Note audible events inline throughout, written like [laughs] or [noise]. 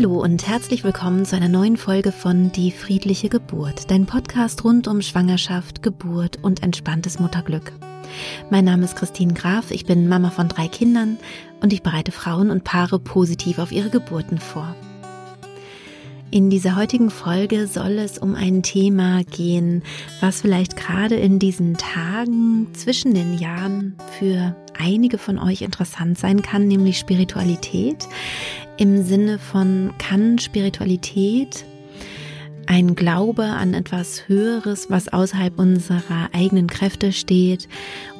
Hallo und herzlich willkommen zu einer neuen Folge von Die friedliche Geburt, dein Podcast rund um Schwangerschaft, Geburt und entspanntes Mutterglück. Mein Name ist Christine Graf, ich bin Mama von drei Kindern und ich bereite Frauen und Paare positiv auf ihre Geburten vor. In dieser heutigen Folge soll es um ein Thema gehen, was vielleicht gerade in diesen Tagen zwischen den Jahren für einige von euch interessant sein kann, nämlich Spiritualität im Sinne von kann Spiritualität ein Glaube an etwas Höheres, was außerhalb unserer eigenen Kräfte steht,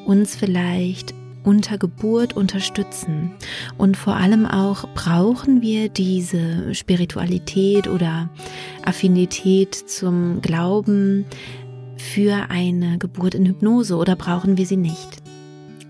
uns vielleicht unter Geburt unterstützen. Und vor allem auch brauchen wir diese Spiritualität oder Affinität zum Glauben für eine Geburt in Hypnose oder brauchen wir sie nicht?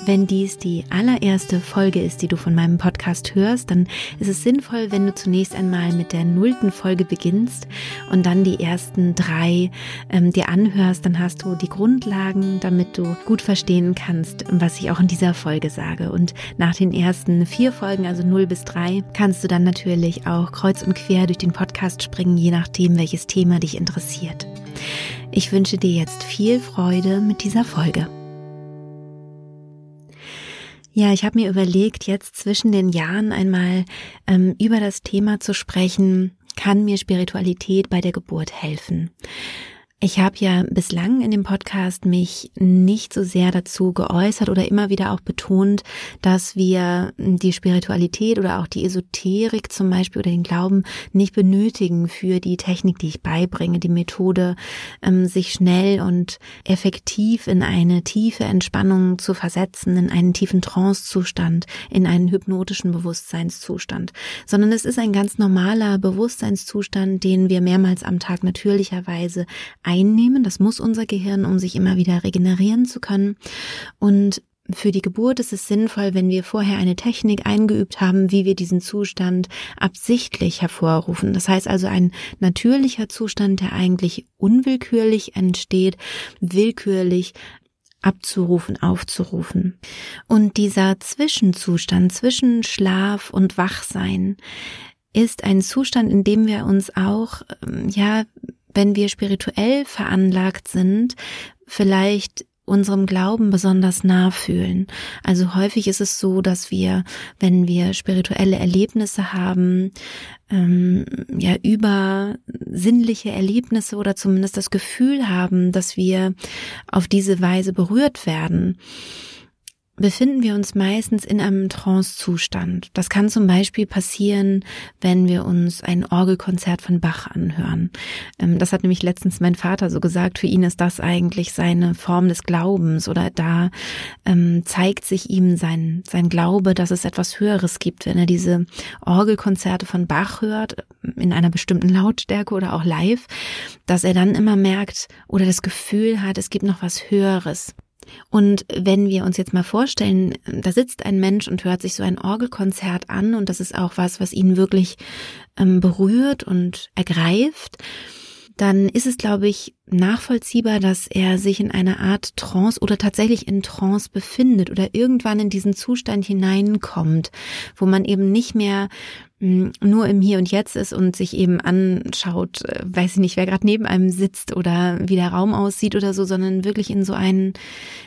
Wenn dies die allererste Folge ist, die du von meinem Podcast hörst, dann ist es sinnvoll, wenn du zunächst einmal mit der nullten Folge beginnst und dann die ersten drei ähm, dir anhörst. Dann hast du die Grundlagen, damit du gut verstehen kannst, was ich auch in dieser Folge sage. Und nach den ersten vier Folgen, also null bis drei, kannst du dann natürlich auch kreuz und quer durch den Podcast springen, je nachdem, welches Thema dich interessiert. Ich wünsche dir jetzt viel Freude mit dieser Folge. Ja, ich habe mir überlegt, jetzt zwischen den Jahren einmal ähm, über das Thema zu sprechen, kann mir Spiritualität bei der Geburt helfen? Ich habe ja bislang in dem Podcast mich nicht so sehr dazu geäußert oder immer wieder auch betont, dass wir die Spiritualität oder auch die Esoterik zum Beispiel oder den Glauben nicht benötigen für die Technik, die ich beibringe, die Methode, ähm, sich schnell und effektiv in eine tiefe Entspannung zu versetzen, in einen tiefen Trancezustand, in einen hypnotischen Bewusstseinszustand, sondern es ist ein ganz normaler Bewusstseinszustand, den wir mehrmals am Tag natürlicherweise einnehmen. Das muss unser Gehirn, um sich immer wieder regenerieren zu können. Und für die Geburt ist es sinnvoll, wenn wir vorher eine Technik eingeübt haben, wie wir diesen Zustand absichtlich hervorrufen. Das heißt also ein natürlicher Zustand, der eigentlich unwillkürlich entsteht, willkürlich abzurufen, aufzurufen. Und dieser Zwischenzustand zwischen Schlaf und Wachsein ist ein Zustand, in dem wir uns auch, ähm, ja, wenn wir spirituell veranlagt sind, vielleicht unserem Glauben besonders nah fühlen. Also häufig ist es so, dass wir, wenn wir spirituelle Erlebnisse haben, ähm, ja über sinnliche Erlebnisse oder zumindest das Gefühl haben, dass wir auf diese Weise berührt werden, befinden wir uns meistens in einem Trance-Zustand. Das kann zum Beispiel passieren, wenn wir uns ein Orgelkonzert von Bach anhören. Ähm, das hat nämlich letztens mein Vater so gesagt. Für ihn ist das eigentlich seine Form des Glaubens oder da ähm, zeigt sich ihm sein, sein Glaube, dass es etwas Höheres gibt, wenn er diese Orgelkonzerte von Bach hört, in einer bestimmten Lautstärke oder auch live, dass er dann immer merkt oder das Gefühl hat, es gibt noch was Höheres. Und wenn wir uns jetzt mal vorstellen, da sitzt ein Mensch und hört sich so ein Orgelkonzert an und das ist auch was, was ihn wirklich ähm, berührt und ergreift, dann ist es, glaube ich, nachvollziehbar, dass er sich in einer Art Trance oder tatsächlich in Trance befindet oder irgendwann in diesen Zustand hineinkommt, wo man eben nicht mehr nur im Hier und Jetzt ist und sich eben anschaut, äh, weiß ich nicht, wer gerade neben einem sitzt oder wie der Raum aussieht oder so, sondern wirklich in so ein,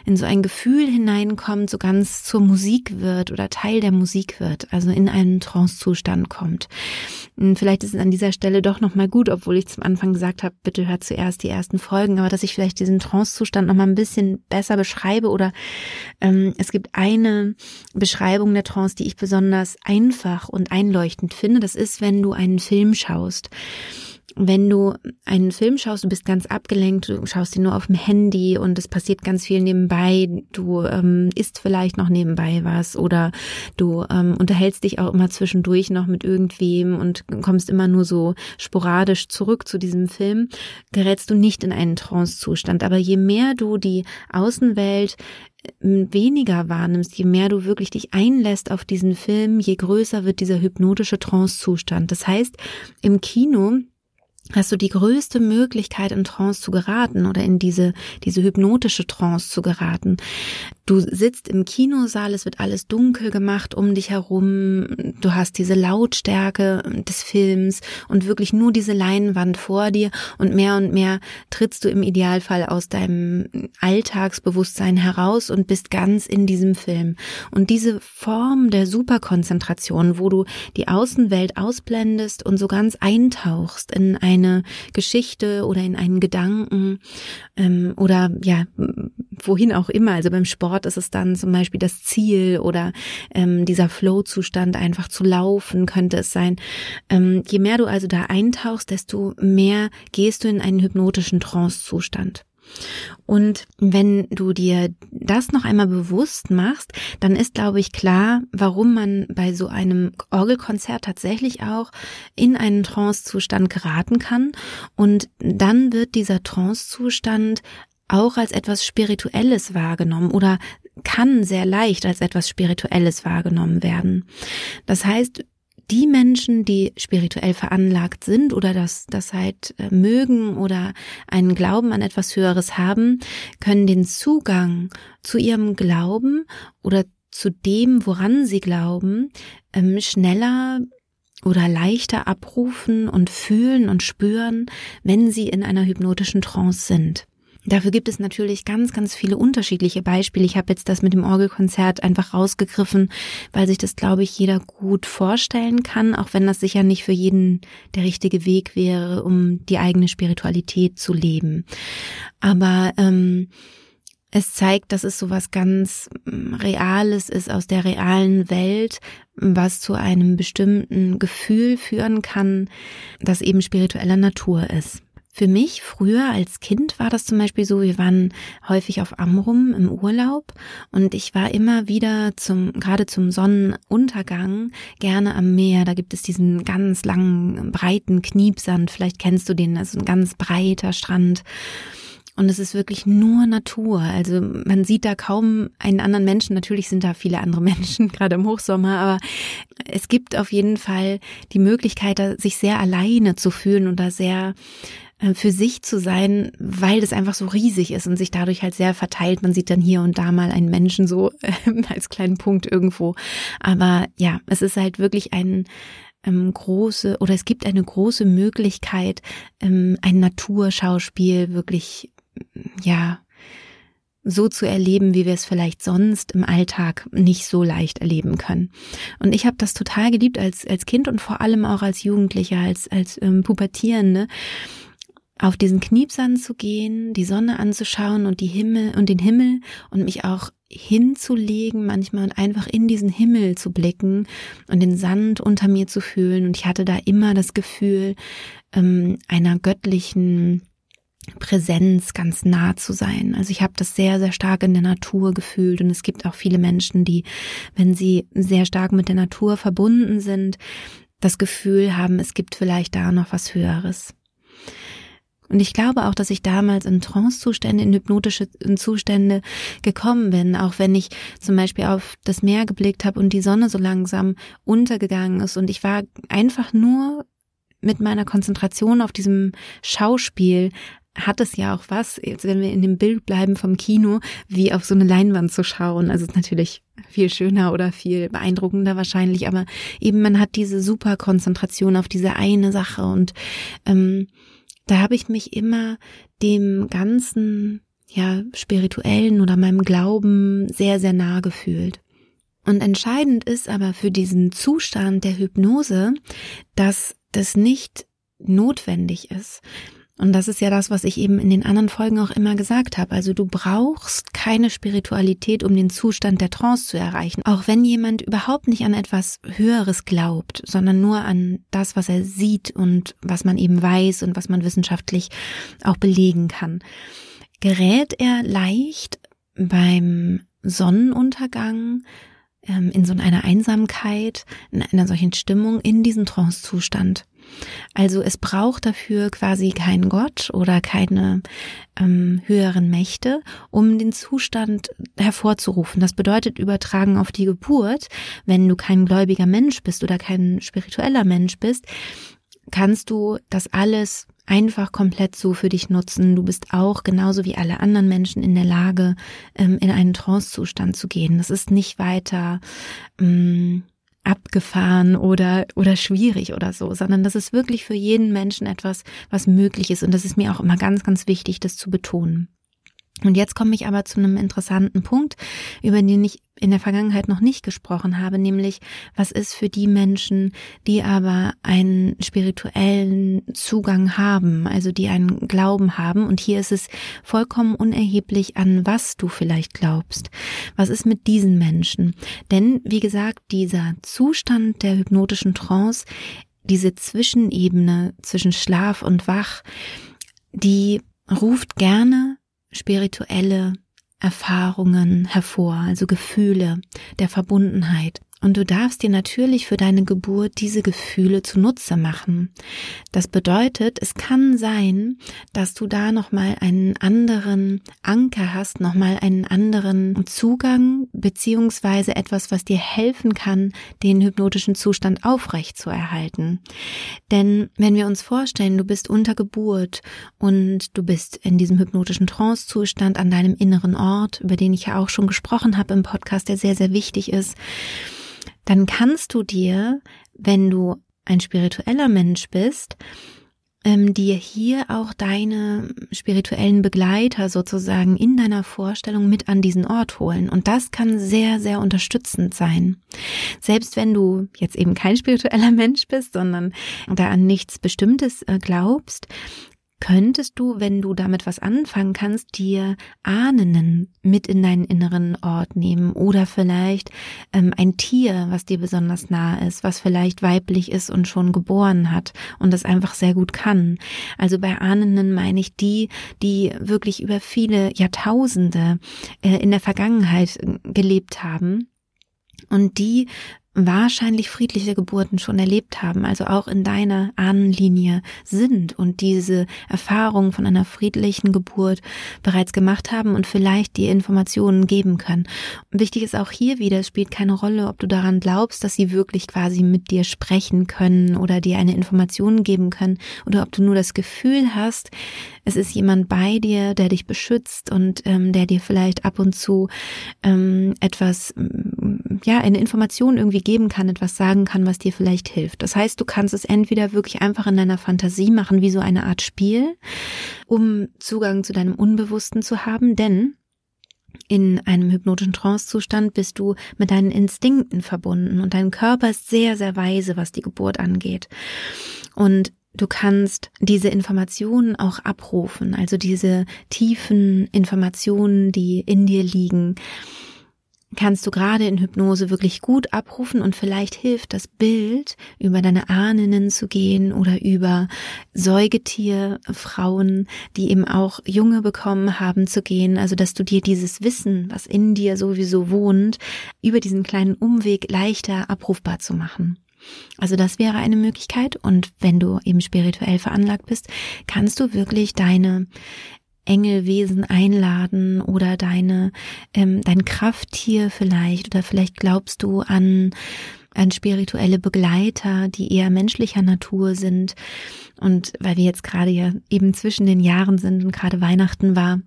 in so ein Gefühl hineinkommt, so ganz zur Musik wird oder Teil der Musik wird, also in einen Trancezustand kommt. Vielleicht ist es an dieser Stelle doch nochmal gut, obwohl ich zum Anfang gesagt habe, bitte hört zuerst die ersten Folgen, aber dass ich vielleicht diesen Trancezustand nochmal ein bisschen besser beschreibe oder ähm, es gibt eine Beschreibung der Trance, die ich besonders einfach und einleuchtend finde, das ist, wenn du einen Film schaust. Wenn du einen Film schaust, du bist ganz abgelenkt, du schaust ihn nur auf dem Handy und es passiert ganz viel nebenbei, du ähm, isst vielleicht noch nebenbei was oder du ähm, unterhältst dich auch immer zwischendurch noch mit irgendwem und kommst immer nur so sporadisch zurück zu diesem Film, gerätst du nicht in einen Trancezustand. Aber je mehr du die Außenwelt weniger wahrnimmst, je mehr du wirklich dich einlässt auf diesen Film, je größer wird dieser hypnotische Trancezustand. Das heißt, im Kino hast du die größte Möglichkeit in Trance zu geraten oder in diese, diese hypnotische Trance zu geraten. Du sitzt im Kinosaal, es wird alles dunkel gemacht um dich herum, du hast diese Lautstärke des Films und wirklich nur diese Leinwand vor dir und mehr und mehr trittst du im Idealfall aus deinem Alltagsbewusstsein heraus und bist ganz in diesem Film. Und diese Form der Superkonzentration, wo du die Außenwelt ausblendest und so ganz eintauchst in eine Geschichte oder in einen Gedanken ähm, oder ja, wohin auch immer, also beim Sport ist es dann zum Beispiel das Ziel oder ähm, dieser Flow-Zustand einfach zu laufen, könnte es sein. Ähm, je mehr du also da eintauchst, desto mehr gehst du in einen hypnotischen Trance-Zustand. Und wenn du dir das noch einmal bewusst machst, dann ist, glaube ich, klar, warum man bei so einem Orgelkonzert tatsächlich auch in einen Trancezustand geraten kann. Und dann wird dieser Trancezustand auch als etwas Spirituelles wahrgenommen oder kann sehr leicht als etwas Spirituelles wahrgenommen werden. Das heißt, die Menschen, die spirituell veranlagt sind oder das, das halt äh, mögen oder einen Glauben an etwas Höheres haben, können den Zugang zu ihrem Glauben oder zu dem, woran sie glauben, ähm, schneller oder leichter abrufen und fühlen und spüren, wenn sie in einer hypnotischen Trance sind. Dafür gibt es natürlich ganz, ganz viele unterschiedliche Beispiele. Ich habe jetzt das mit dem Orgelkonzert einfach rausgegriffen, weil sich das, glaube ich, jeder gut vorstellen kann, auch wenn das sicher nicht für jeden der richtige Weg wäre, um die eigene Spiritualität zu leben. Aber ähm, es zeigt, dass es so was ganz mm, Reales ist aus der realen Welt, was zu einem bestimmten Gefühl führen kann, das eben spiritueller Natur ist. Für mich früher als Kind war das zum Beispiel so, wir waren häufig auf Amrum im Urlaub und ich war immer wieder zum, gerade zum Sonnenuntergang gerne am Meer. Da gibt es diesen ganz langen, breiten Kniepsand. Vielleicht kennst du den, also ein ganz breiter Strand. Und es ist wirklich nur Natur. Also man sieht da kaum einen anderen Menschen. Natürlich sind da viele andere [laughs] Menschen, gerade im Hochsommer, aber es gibt auf jeden Fall die Möglichkeit, sich sehr alleine zu fühlen und da sehr für sich zu sein, weil das einfach so riesig ist und sich dadurch halt sehr verteilt. Man sieht dann hier und da mal einen Menschen so [laughs] äh, als kleinen Punkt irgendwo. Aber ja, es ist halt wirklich ein ähm, große oder es gibt eine große Möglichkeit, ähm, ein Naturschauspiel wirklich, ja, so zu erleben, wie wir es vielleicht sonst im Alltag nicht so leicht erleben können. Und ich habe das total geliebt als als Kind und vor allem auch als Jugendlicher, als als ähm, Pubertierende auf diesen Kniepsand zu gehen, die Sonne anzuschauen und die Himmel und den Himmel und mich auch hinzulegen manchmal und einfach in diesen Himmel zu blicken und den Sand unter mir zu fühlen. Und ich hatte da immer das Gefühl ähm, einer göttlichen Präsenz ganz nah zu sein. Also ich habe das sehr, sehr stark in der Natur gefühlt und es gibt auch viele Menschen, die, wenn sie sehr stark mit der Natur verbunden sind, das Gefühl haben, es gibt vielleicht da noch was Höheres. Und ich glaube auch, dass ich damals in Trance-Zustände, in hypnotische Zustände gekommen bin, auch wenn ich zum Beispiel auf das Meer geblickt habe und die Sonne so langsam untergegangen ist. Und ich war einfach nur mit meiner Konzentration auf diesem Schauspiel hat es ja auch was, jetzt wenn wir in dem Bild bleiben vom Kino, wie auf so eine Leinwand zu schauen. Also es ist natürlich viel schöner oder viel beeindruckender wahrscheinlich, aber eben man hat diese super Konzentration auf diese eine Sache. Und ähm, da habe ich mich immer dem ganzen, ja, spirituellen oder meinem Glauben sehr, sehr nah gefühlt. Und entscheidend ist aber für diesen Zustand der Hypnose, dass das nicht notwendig ist. Und das ist ja das, was ich eben in den anderen Folgen auch immer gesagt habe. Also du brauchst keine Spiritualität, um den Zustand der Trance zu erreichen. Auch wenn jemand überhaupt nicht an etwas Höheres glaubt, sondern nur an das, was er sieht und was man eben weiß und was man wissenschaftlich auch belegen kann. Gerät er leicht beim Sonnenuntergang ähm, in so einer Einsamkeit, in einer solchen Stimmung, in diesen Trance-Zustand. Also es braucht dafür quasi keinen Gott oder keine ähm, höheren Mächte, um den Zustand hervorzurufen. Das bedeutet übertragen auf die Geburt, wenn du kein gläubiger Mensch bist oder kein spiritueller Mensch bist, kannst du das alles einfach komplett so für dich nutzen. Du bist auch genauso wie alle anderen Menschen in der Lage, ähm, in einen Trance-Zustand zu gehen. Das ist nicht weiter ähm, abgefahren oder, oder schwierig oder so, sondern das ist wirklich für jeden Menschen etwas, was möglich ist. Und das ist mir auch immer ganz, ganz wichtig, das zu betonen. Und jetzt komme ich aber zu einem interessanten Punkt, über den ich in der Vergangenheit noch nicht gesprochen habe, nämlich was ist für die Menschen, die aber einen spirituellen Zugang haben, also die einen Glauben haben. Und hier ist es vollkommen unerheblich, an was du vielleicht glaubst. Was ist mit diesen Menschen? Denn, wie gesagt, dieser Zustand der hypnotischen Trance, diese Zwischenebene zwischen Schlaf und Wach, die ruft gerne spirituelle Erfahrungen hervor, also Gefühle der Verbundenheit. Und du darfst dir natürlich für deine Geburt diese Gefühle zunutze machen. Das bedeutet, es kann sein, dass du da nochmal einen anderen Anker hast, nochmal einen anderen Zugang, beziehungsweise etwas, was dir helfen kann, den hypnotischen Zustand aufrecht zu erhalten. Denn wenn wir uns vorstellen, du bist unter Geburt und du bist in diesem hypnotischen Trance-Zustand an deinem inneren Ort, über den ich ja auch schon gesprochen habe im Podcast, der sehr, sehr wichtig ist, dann kannst du dir, wenn du ein spiritueller Mensch bist, ähm, dir hier auch deine spirituellen Begleiter sozusagen in deiner Vorstellung mit an diesen Ort holen. Und das kann sehr, sehr unterstützend sein. Selbst wenn du jetzt eben kein spiritueller [laughs] Mensch bist, sondern da an nichts Bestimmtes äh, glaubst, könntest du, wenn du damit was anfangen kannst, dir Ahnen mit in deinen inneren Ort nehmen oder vielleicht ähm, ein Tier, was dir besonders nah ist, was vielleicht weiblich ist und schon geboren hat und das einfach sehr gut kann. Also bei Ahnenden meine ich die, die wirklich über viele Jahrtausende äh, in der Vergangenheit äh, gelebt haben und die wahrscheinlich friedliche Geburten schon erlebt haben, also auch in deiner Ahnenlinie sind und diese Erfahrung von einer friedlichen Geburt bereits gemacht haben und vielleicht die Informationen geben können. wichtig ist auch hier wieder, es spielt keine Rolle, ob du daran glaubst, dass sie wirklich quasi mit dir sprechen können oder dir eine Information geben können oder ob du nur das Gefühl hast, es ist jemand bei dir, der dich beschützt und ähm, der dir vielleicht ab und zu ähm, etwas, ja, eine Information irgendwie geben kann, etwas sagen kann, was dir vielleicht hilft. Das heißt, du kannst es entweder wirklich einfach in deiner Fantasie machen, wie so eine Art Spiel, um Zugang zu deinem Unbewussten zu haben, denn in einem hypnotischen Trancezustand bist du mit deinen Instinkten verbunden und dein Körper ist sehr, sehr weise, was die Geburt angeht. Und Du kannst diese Informationen auch abrufen, also diese tiefen Informationen, die in dir liegen, kannst du gerade in Hypnose wirklich gut abrufen und vielleicht hilft das Bild, über deine Ahnen zu gehen oder über Säugetierfrauen, die eben auch Junge bekommen haben, zu gehen. Also, dass du dir dieses Wissen, was in dir sowieso wohnt, über diesen kleinen Umweg leichter abrufbar zu machen. Also das wäre eine Möglichkeit. Und wenn du eben spirituell veranlagt bist, kannst du wirklich deine Engelwesen einladen oder deine ähm, dein Krafttier vielleicht oder vielleicht glaubst du an an spirituelle Begleiter, die eher menschlicher Natur sind. Und weil wir jetzt gerade ja eben zwischen den Jahren sind und gerade Weihnachten war,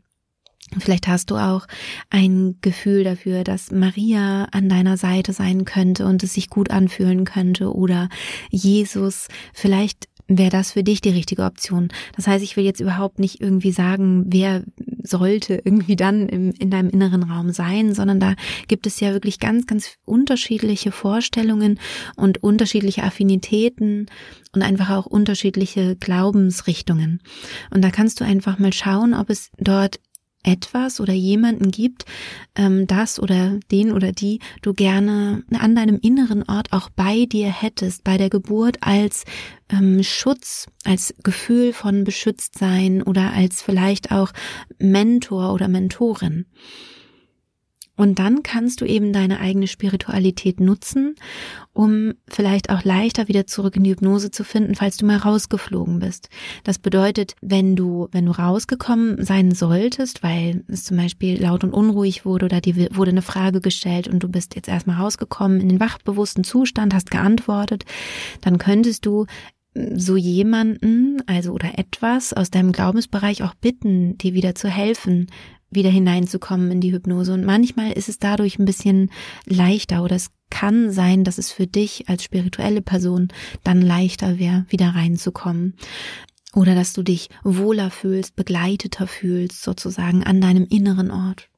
Vielleicht hast du auch ein Gefühl dafür, dass Maria an deiner Seite sein könnte und es sich gut anfühlen könnte oder Jesus. Vielleicht wäre das für dich die richtige Option. Das heißt, ich will jetzt überhaupt nicht irgendwie sagen, wer sollte irgendwie dann im, in deinem inneren Raum sein, sondern da gibt es ja wirklich ganz, ganz unterschiedliche Vorstellungen und unterschiedliche Affinitäten und einfach auch unterschiedliche Glaubensrichtungen. Und da kannst du einfach mal schauen, ob es dort etwas oder jemanden gibt, ähm, das oder den oder die du gerne an deinem inneren Ort auch bei dir hättest, bei der Geburt als ähm, Schutz, als Gefühl von Beschütztsein oder als vielleicht auch Mentor oder Mentorin. Und dann kannst du eben deine eigene Spiritualität nutzen, um vielleicht auch leichter wieder zurück in die Hypnose zu finden, falls du mal rausgeflogen bist. Das bedeutet, wenn du, wenn du rausgekommen sein solltest, weil es zum Beispiel laut und unruhig wurde oder dir wurde eine Frage gestellt und du bist jetzt erstmal rausgekommen in den wachbewussten Zustand, hast geantwortet, dann könntest du so jemanden, also oder etwas aus deinem Glaubensbereich auch bitten, dir wieder zu helfen, wieder hineinzukommen in die Hypnose. Und manchmal ist es dadurch ein bisschen leichter oder es kann sein, dass es für dich als spirituelle Person dann leichter wäre, wieder reinzukommen. Oder dass du dich wohler fühlst, begleiteter fühlst, sozusagen an deinem inneren Ort.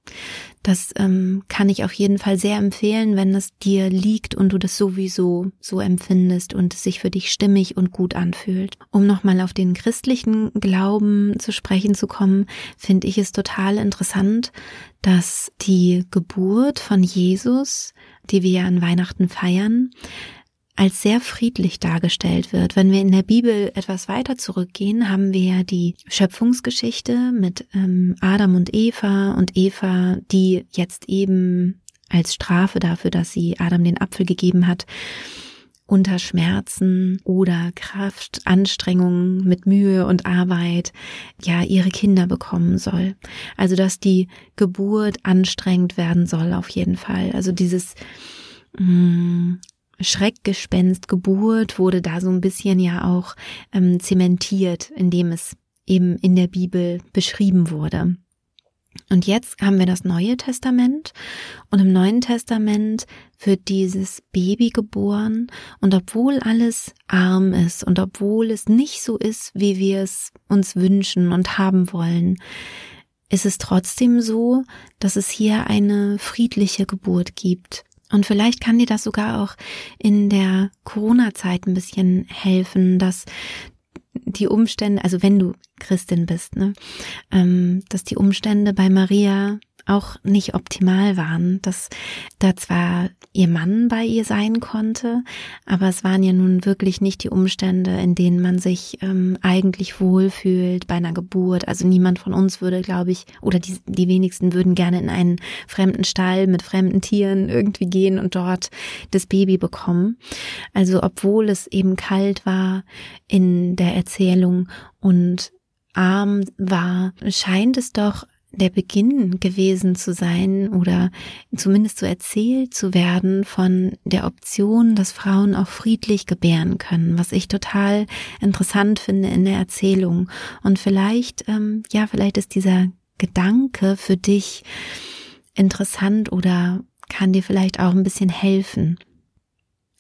Das ähm, kann ich auf jeden Fall sehr empfehlen, wenn es dir liegt und du das sowieso so empfindest und es sich für dich stimmig und gut anfühlt. Um nochmal auf den christlichen Glauben zu sprechen zu kommen, finde ich es total interessant, dass die Geburt von Jesus, die wir ja an Weihnachten feiern, als sehr friedlich dargestellt wird. Wenn wir in der Bibel etwas weiter zurückgehen, haben wir ja die Schöpfungsgeschichte mit ähm, Adam und Eva und Eva, die jetzt eben als Strafe dafür, dass sie Adam den Apfel gegeben hat, unter Schmerzen oder Kraft, Anstrengungen mit Mühe und Arbeit, ja, ihre Kinder bekommen soll. Also, dass die Geburt anstrengend werden soll, auf jeden Fall. Also dieses, mh, mm, Schreckgespenst Geburt wurde da so ein bisschen ja auch ähm, zementiert, indem es eben in der Bibel beschrieben wurde. Und jetzt haben wir das Neue Testament und im Neuen Testament wird dieses Baby geboren und obwohl alles arm ist und obwohl es nicht so ist, wie wir es uns wünschen und haben wollen, ist es trotzdem so, dass es hier eine friedliche Geburt gibt. Und vielleicht kann dir das sogar auch in der Corona-Zeit ein bisschen helfen, dass die Umstände, also wenn du Christin bist, ne, ähm, dass die Umstände bei Maria auch nicht optimal waren, dass da zwar ihr Mann bei ihr sein konnte, aber es waren ja nun wirklich nicht die Umstände, in denen man sich ähm, eigentlich wohlfühlt bei einer Geburt. Also niemand von uns würde, glaube ich, oder die, die wenigsten würden gerne in einen fremden Stall mit fremden Tieren irgendwie gehen und dort das Baby bekommen. Also obwohl es eben kalt war in der Erzählung und arm war, scheint es doch der Beginn gewesen zu sein oder zumindest so erzählt zu werden von der Option, dass Frauen auch friedlich gebären können, was ich total interessant finde in der Erzählung. Und vielleicht, ähm, ja, vielleicht ist dieser Gedanke für dich interessant oder kann dir vielleicht auch ein bisschen helfen.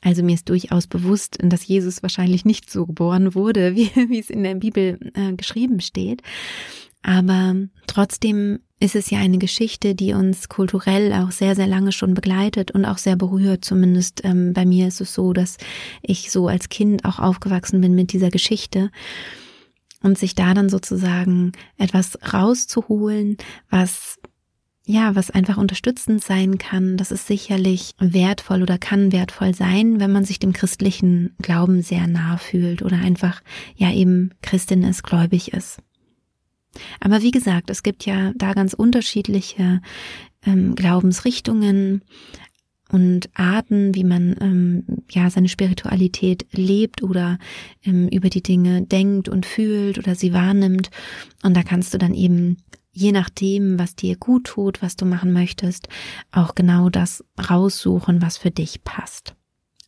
Also mir ist durchaus bewusst, dass Jesus wahrscheinlich nicht so geboren wurde, [laughs] wie, wie es in der Bibel äh, geschrieben steht. Aber trotzdem ist es ja eine Geschichte, die uns kulturell auch sehr, sehr lange schon begleitet und auch sehr berührt. Zumindest ähm, bei mir ist es so, dass ich so als Kind auch aufgewachsen bin mit dieser Geschichte. Und sich da dann sozusagen etwas rauszuholen, was ja, was einfach unterstützend sein kann, das ist sicherlich wertvoll oder kann wertvoll sein, wenn man sich dem christlichen Glauben sehr nah fühlt oder einfach ja eben Christin ist, gläubig ist. Aber wie gesagt, es gibt ja da ganz unterschiedliche ähm, Glaubensrichtungen und Arten, wie man ähm, ja seine Spiritualität lebt oder ähm, über die Dinge denkt und fühlt oder sie wahrnimmt. Und da kannst du dann eben je nachdem, was dir gut tut, was du machen möchtest, auch genau das raussuchen, was für dich passt.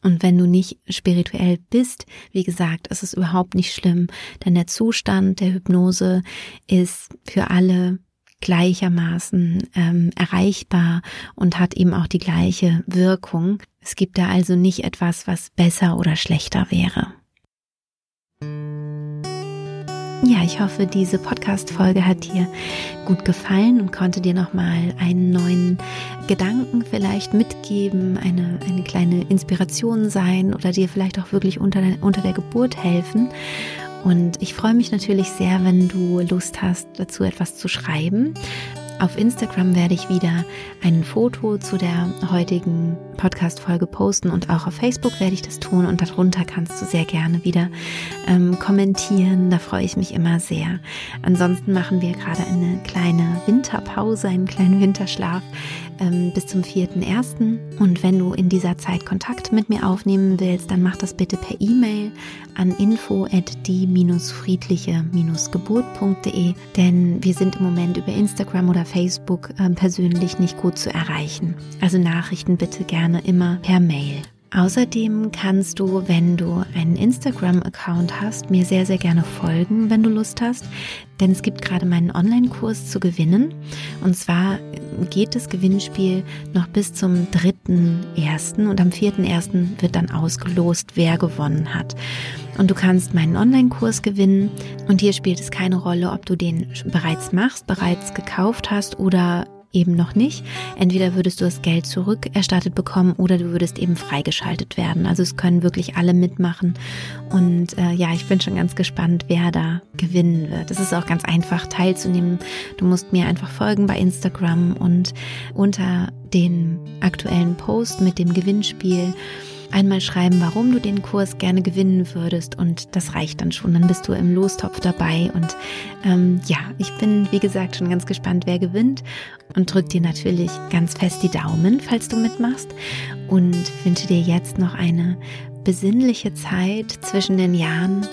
Und wenn du nicht spirituell bist, wie gesagt, ist es überhaupt nicht schlimm, denn der Zustand der Hypnose ist für alle gleichermaßen ähm, erreichbar und hat eben auch die gleiche Wirkung. Es gibt da also nicht etwas, was besser oder schlechter wäre. Ja, ich hoffe, diese Podcast-Folge hat dir gut gefallen und konnte dir nochmal einen neuen Gedanken vielleicht mitgeben, eine, eine kleine Inspiration sein oder dir vielleicht auch wirklich unter, unter der Geburt helfen. Und ich freue mich natürlich sehr, wenn du Lust hast, dazu etwas zu schreiben. Auf Instagram werde ich wieder ein Foto zu der heutigen Podcast-Folge posten und auch auf Facebook werde ich das tun und darunter kannst du sehr gerne wieder ähm, kommentieren. Da freue ich mich immer sehr. Ansonsten machen wir gerade eine kleine Winterpause, einen kleinen Winterschlaf ähm, bis zum 4.1. Und wenn du in dieser Zeit Kontakt mit mir aufnehmen willst, dann mach das bitte per E-Mail an info at die-friedliche-geburt.de, denn wir sind im Moment über Instagram oder Facebook äh, persönlich nicht gut zu erreichen. Also Nachrichten bitte gerne immer per Mail. Außerdem kannst du, wenn du einen Instagram-Account hast, mir sehr, sehr gerne folgen, wenn du Lust hast. Denn es gibt gerade meinen Online-Kurs zu gewinnen. Und zwar geht das Gewinnspiel noch bis zum 3.1. und am 4.1. wird dann ausgelost, wer gewonnen hat. Und du kannst meinen Online-Kurs gewinnen. Und hier spielt es keine Rolle, ob du den bereits machst, bereits gekauft hast oder eben noch nicht. Entweder würdest du das Geld zurückerstattet bekommen oder du würdest eben freigeschaltet werden. Also es können wirklich alle mitmachen. Und äh, ja, ich bin schon ganz gespannt, wer da gewinnen wird. Es ist auch ganz einfach teilzunehmen. Du musst mir einfach folgen bei Instagram und unter den aktuellen Post mit dem Gewinnspiel einmal schreiben, warum du den Kurs gerne gewinnen würdest und das reicht dann schon. Dann bist du im Lostopf dabei und ähm, ja, ich bin wie gesagt schon ganz gespannt, wer gewinnt und drück dir natürlich ganz fest die Daumen, falls du mitmachst und wünsche dir jetzt noch eine besinnliche Zeit zwischen den Jahren.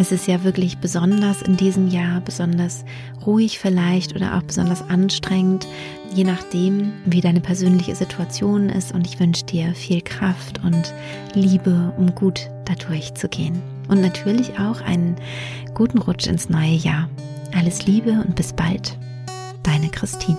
Es ist ja wirklich besonders in diesem Jahr, besonders ruhig vielleicht oder auch besonders anstrengend, je nachdem, wie deine persönliche Situation ist. Und ich wünsche dir viel Kraft und Liebe, um gut dadurch zu gehen. Und natürlich auch einen guten Rutsch ins neue Jahr. Alles Liebe und bis bald. Deine Christine.